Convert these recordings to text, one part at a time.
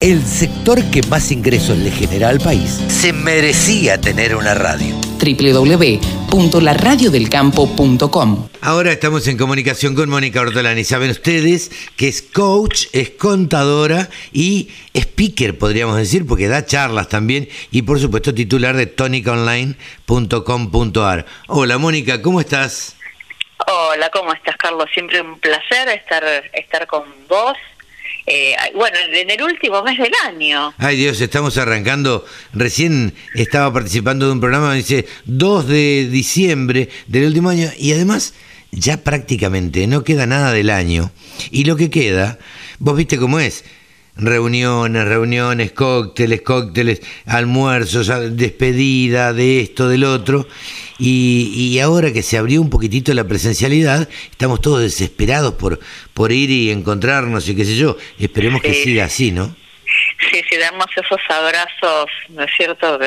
El sector que más ingresos le genera al país se merecía tener una radio. www.laradiodelcampo.com Ahora estamos en comunicación con Mónica Ortolani. Saben ustedes que es coach, es contadora y speaker, podríamos decir, porque da charlas también y por supuesto titular de tonicaonline.com.ar. Hola Mónica, ¿cómo estás? Hola, ¿cómo estás Carlos? Siempre un placer estar, estar con vos eh, bueno, en el último mes del año. Ay Dios, estamos arrancando, recién estaba participando de un programa, dice 2 de diciembre del último año y además ya prácticamente no queda nada del año y lo que queda, vos viste cómo es, reuniones, reuniones, cócteles, cócteles, almuerzos, despedida de esto, del otro. Y, ahora que se abrió un poquitito la presencialidad, estamos todos desesperados por, por ir y encontrarnos y qué sé yo. Esperemos que siga así, ¿no? Sí, sí, damos esos abrazos, ¿no es cierto?,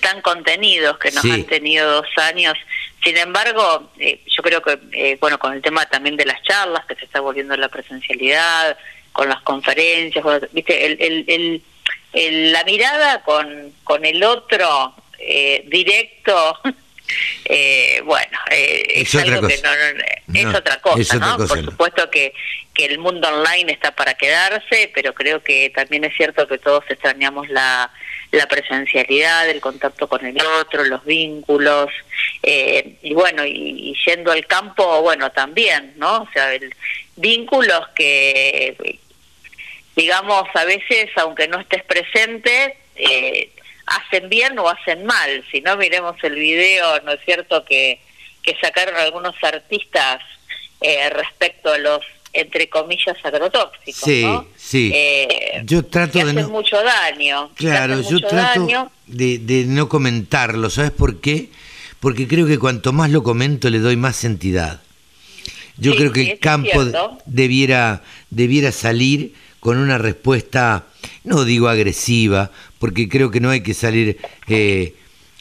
tan contenidos que nos han tenido dos años. Sin embargo, eh, yo creo que, eh, bueno, con el tema también de las charlas, que se está volviendo la presencialidad, con las conferencias, viste, el, el, la mirada con, con el otro eh, directo, eh, bueno, eh, es, algo que no, es otra cosa, ¿no? Por supuesto que, que el mundo online está para quedarse, pero creo que también es cierto que todos extrañamos la, la presencialidad, el contacto con el otro, los vínculos, eh, y bueno, y, yendo al campo, bueno, también, ¿no? O sea, el, vínculos que digamos, a veces, aunque no estés presente, eh, hacen bien o hacen mal. Si no, miremos el video, ¿no es cierto?, que, que sacaron algunos artistas eh, respecto a los entre comillas agrotóxicos, sí, ¿no? Sí, eh, yo trato de hacen no... mucho daño. Claro, yo trato De, de no comentarlo, ¿sabes por qué? Porque creo que cuanto más lo comento le doy más entidad. Yo creo que el campo debiera, debiera salir con una respuesta, no digo agresiva, porque creo que no hay que salir eh,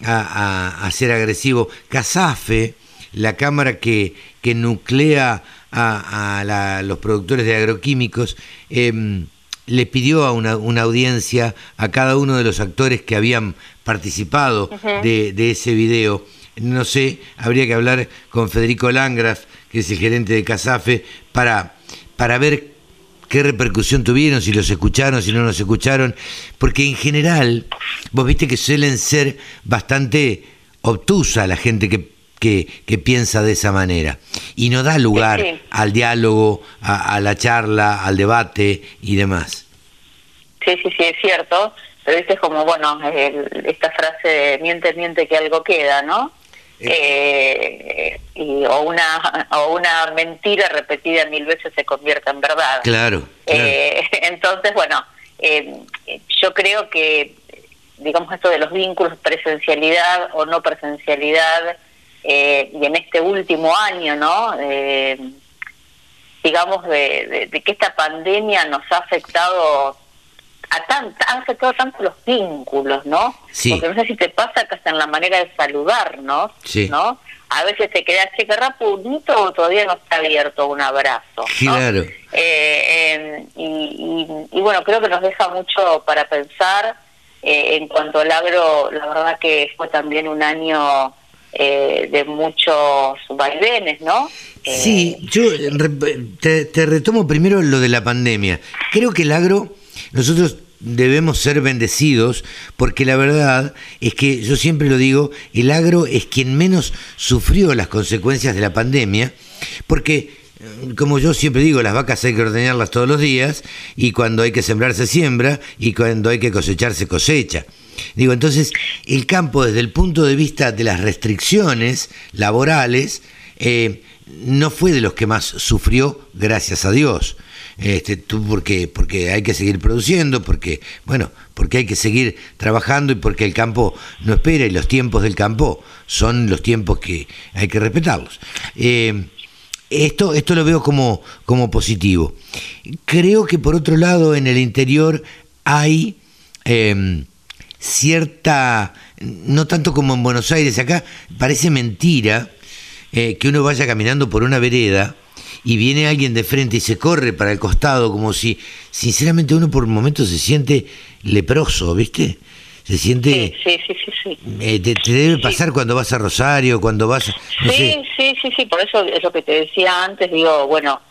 a, ser agresivo. Casafe, la cámara que, que nuclea a, los productores de agroquímicos, em, le pidió a una, audiencia a cada uno de los actores que habían participado de, de, ese video. No sé, habría que hablar con Federico Langraf, que es el gerente de Casafe, para, para ver qué repercusión tuvieron, si los escucharon, si no los escucharon, porque en general, vos viste que suelen ser bastante obtusa la gente que, que, piensa de esa manera y no da lugar al diálogo, a, la charla, al debate y demás. Sí, sí, sí, es cierto, pero viste como, bueno, esta frase de miente, miente que algo queda, ¿no? Eh, y, o una o una mentira repetida mil veces se convierta en verdad. Claro. Eh, entonces, bueno, eh, yo creo que, digamos, esto de los vínculos, presencialidad o no presencialidad, y en este último año, ¿no? digamos, de, de, que esta pandemia nos ha afectado a tan, han afectado tanto los vínculos, ¿no? Sí. Porque no sé si te pasa que hasta en la manera de saludarnos, ¿no? A veces te quedas, che, querrá punito o todavía no está abierto un abrazo. Claro. Eh, y, y, bueno, creo que nos deja mucho para pensar. Eh, en cuanto al agro, la verdad que fue también un año eh, de muchos vaivenes, ¿no? Sí, yo te, te retomo primero lo de la pandemia. Creo que el agro nosotros debemos ser bendecidos porque la verdad es que yo siempre lo digo, el agro es quien menos sufrió las consecuencias de la pandemia porque eh, como yo siempre digo, las vacas hay que ordeñarlas todos los días y cuando hay que sembrar se siembra y cuando hay que cosechar se cosecha. Digo, entonces el campo desde el punto de vista de las restricciones laborales eh, no fue de los que más sufrió, gracias a Dios este, tú porque, porque hay que seguir produciendo, porque, bueno, porque hay que seguir trabajando y porque el campo no espera y los tiempos del campo son los tiempos que hay que respetarlos. Eh, esto, esto lo veo como, como positivo. Creo que por otro lado en el interior hay em, cierta, no tanto como en Buenos Aires, acá parece mentira eh, que uno vaya caminando por una vereda y viene alguien de frente y se corre para el costado, como si, sinceramente, uno por momentos se siente leproso, ¿viste? Se siente... Sí, sí, sí, sí. Eh, te, debe pasar cuando vas a Rosario, cuando vas... sí, sí, sí, sí, por eso es lo que te decía antes, digo, bueno,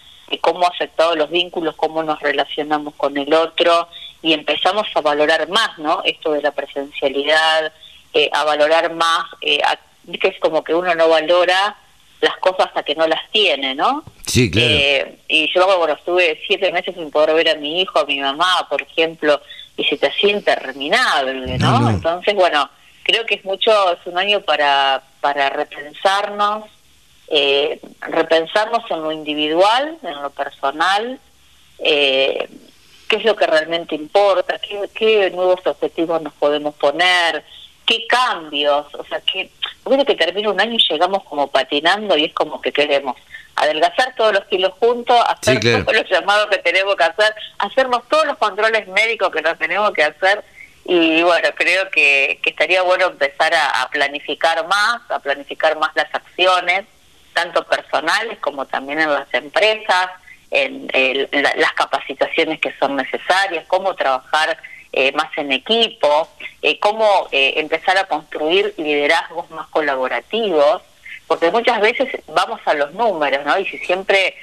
cómo ha afectado los vínculos, cómo nos relacionamos con el otro y empezamos a valorar más, ¿no? Esto de la presencialidad, eh, a valorar más, eh, que es como que uno no valora las cosas hasta que no las tiene, ¿no? Sí, claro. Eh, y yo, bueno, estuve siete meses sin poder ver a mi hijo, a mi mamá, por ejemplo, y se te siente interminable, ¿no? Entonces, bueno, creo que es mucho, es un año para, para repensarnos, eh, repensarnos en lo individual, en lo personal, eh, qué es lo que realmente importa, qué, qué nuevos objetivos nos podemos poner, qué cambios, o sea, que, porque que termina un año y llegamos como patinando y es como que queremos adelgazar todos los kilos juntos, hacer todos los llamados que tenemos que hacer, hacernos todos los controles médicos que nos tenemos que hacer. Y bueno, creo que, que estaría bueno empezar a, planificar más, a planificar más las acciones, tanto personales como también en las empresas, en, las capacitaciones que son necesarias, cómo trabajar eh, más en equipo, eh, cómo eh, empezar a construir liderazgos más colaborativos, porque muchas veces vamos a los números, ¿no? Y si siempre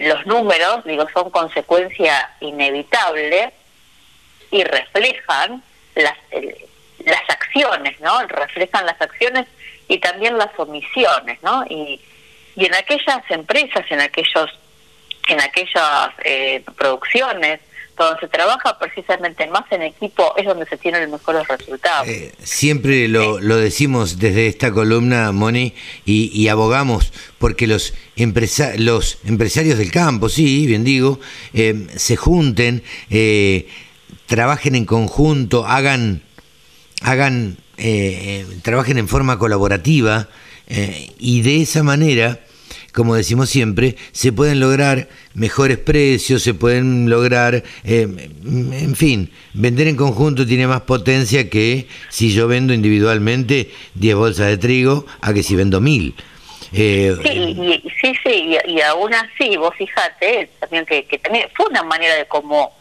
los números, digo, son consecuencia inevitable y reflejan las, las acciones, ¿no? Reflejan las acciones y también las omisiones, ¿no? Y, y en aquellas empresas, en aquellos en aquellas producciones donde se trabaja precisamente más en equipo es donde se tienen los mejores resultados. Eh, siempre lo, lo, decimos desde esta columna, Moni, y, abogamos porque los, empresa los empresarios del campo, sí, bien digo, eh, se junten, eh, trabajen en conjunto, hagan, hagan trabajen en forma colaborativa y de esa manera como decimos siempre, se pueden lograr mejores precios, se pueden lograr, eh, en fin, vender en conjunto tiene más potencia que si yo vendo individualmente 10 bolsas de trigo a que si vendo mil. Eh, sí, sí, sí, y, aún así, vos fijate también que, también fue una manera de cómo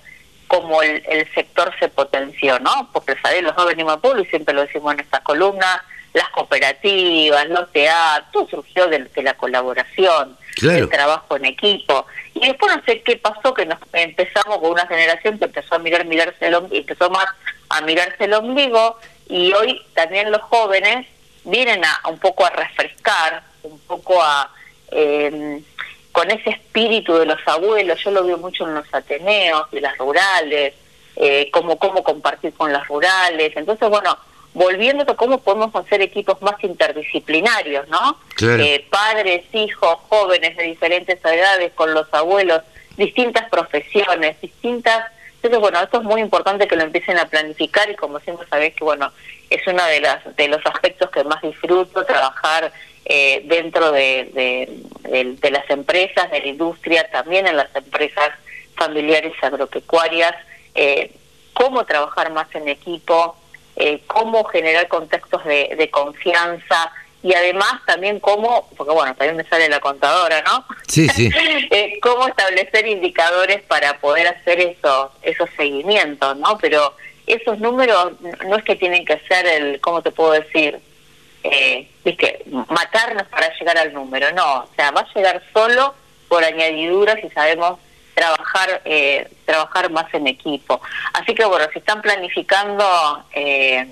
como el, sector se potenció, ¿no? Porque ¿sabes? los dos venimos a pueblo y siempre lo decimos en esta columna, las cooperativas, los teatros, todo surgió de, la colaboración, del trabajo en equipo. Y después no sé qué pasó, que nos empezamos con una generación que empezó a mirar, mirarse el ombligo, empezó más a mirarse el ombligo, y hoy también los jóvenes vienen a un poco a refrescar, un poco a... Em, con ese espíritu de los abuelos, yo lo veo mucho en los ateneos, de las rurales, eh, cómo, cómo compartir con las rurales. Entonces, bueno, volviendo a cómo podemos hacer equipos más interdisciplinarios, ¿no? Eh, padres, hijos, jóvenes de diferentes edades, con los abuelos, distintas profesiones, distintas... Entonces, bueno, esto es muy importante que lo empiecen a planificar y como siempre sabéis que, bueno, es uno de, las, de los aspectos que más disfruto, trabajar eh, dentro de, de, las empresas, de la industria, también en las empresas familiares agropecuarias, eh, cómo trabajar más en equipo, eh, cómo generar contextos de, de, confianza y además también cómo, porque bueno, también me sale la contadora, ¿no? Sí, sí. eh, cómo establecer indicadores para poder hacer esos, esos seguimientos, ¿no? Pero esos números no es que tienen que ser el, ¿cómo te puedo decir? Eh, ¿viste? Matarnos para llegar al número, no, o sea, va a llegar solo por añadiduras y sabemos trabajar eh, trabajar más en equipo. Así que bueno, se están planificando eh,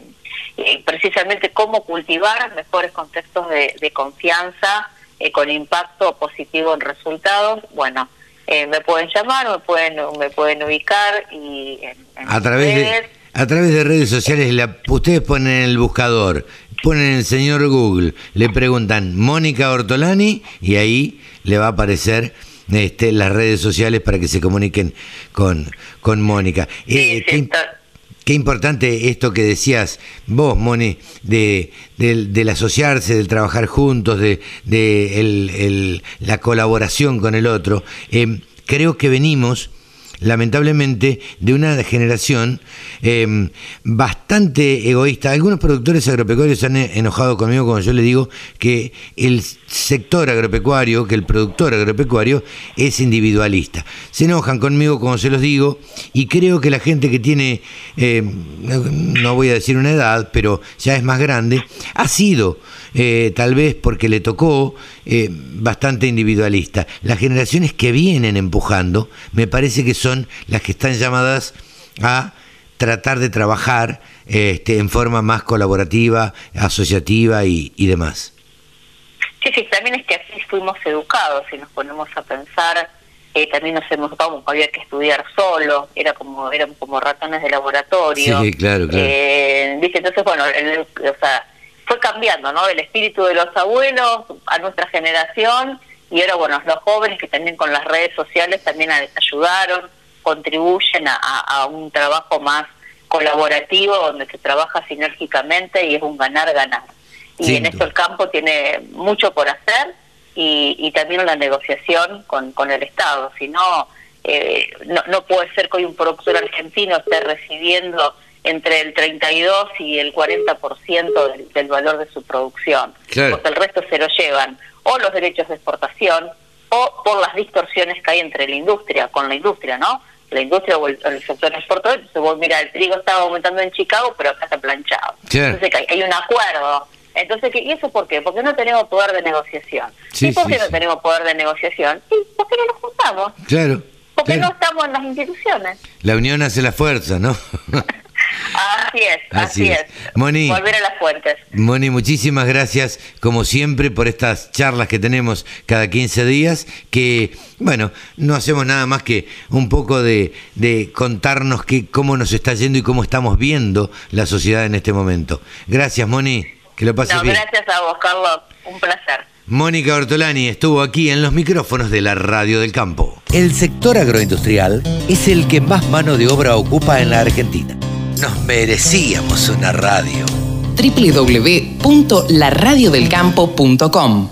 eh, precisamente cómo cultivar mejores contextos de, confianza con impacto positivo en resultados. Bueno, me pueden llamar, me pueden me pueden ubicar y a través de a través de redes sociales la, ustedes ponen el buscador, ponen el señor Google, le preguntan Mónica Ortolani y ahí le va a aparecer este, las redes sociales para que se comuniquen con, con Mónica. Eh, qué, importante esto que decías vos, Moni, de, del asociarse, del trabajar juntos, de, de el, la colaboración con el otro. Eh, creo que venimos lamentablemente, de una generación em, bastante egoísta. Algunos productores agropecuarios se han enojado conmigo cuando yo le digo que el sector agropecuario, que el productor agropecuario es individualista. Se enojan conmigo como se los digo y creo que la gente que tiene, em, no voy a decir una edad, pero ya es más grande, ha sido eh, tal vez porque le tocó eh, bastante individualista. Las generaciones que vienen empujando me parece que son las que están llamadas a tratar de trabajar este, en forma más colaborativa, asociativa y, demás. Sí, sí, también es que así fuimos educados, y nos ponemos a pensar, eh, también nos hemos educado había que estudiar solo, era como eran como ratones de laboratorio. Sí, claro, claro. Entonces, bueno, o sea, fue cambiando, ¿no? El espíritu de los abuelos a nuestra generación y ahora, bueno, los jóvenes que también con las redes sociales también ayudaron, contribuyen a, un trabajo más colaborativo donde se trabaja sinérgicamente y es un ganar-ganar. Y en eso el campo tiene mucho por hacer y, también la negociación con, con el Estado. Si no, eh, no, no puede ser que hoy un productor argentino esté recibiendo entre el 32 y el 40% del, del valor de su producción, porque el resto se lo llevan o los derechos de exportación o por las distorsiones que hay entre la industria, con la industria, ¿no? La industria o el, sector exportador, entonces vos mira, el trigo estaba aumentando en Chicago, pero acá está planchado. Entonces hay, un acuerdo. Entonces, ¿y eso por qué? Porque no tenemos poder de negociación. ¿Y por qué no tenemos poder de negociación? ¿Y porque no nos juntamos? Claro. Porque no estamos en las instituciones. La unión hace la fuerza, ¿no? Así es, así, es. Moni, Volver a las fuentes. Moni, muchísimas gracias, como siempre, por estas charlas que tenemos cada 15 días, que, bueno, no hacemos nada más que un poco de, contarnos que, cómo nos está yendo y cómo estamos viendo la sociedad en este momento. Gracias, Moni, que lo pases bien. Gracias a vos, Carlos, un placer. Mónica Ortolani estuvo aquí en los micrófonos de la Radio del Campo. El sector agroindustrial es el que más mano de obra ocupa en la Argentina. Nos merecíamos una radio. www.laradiodelcampo.com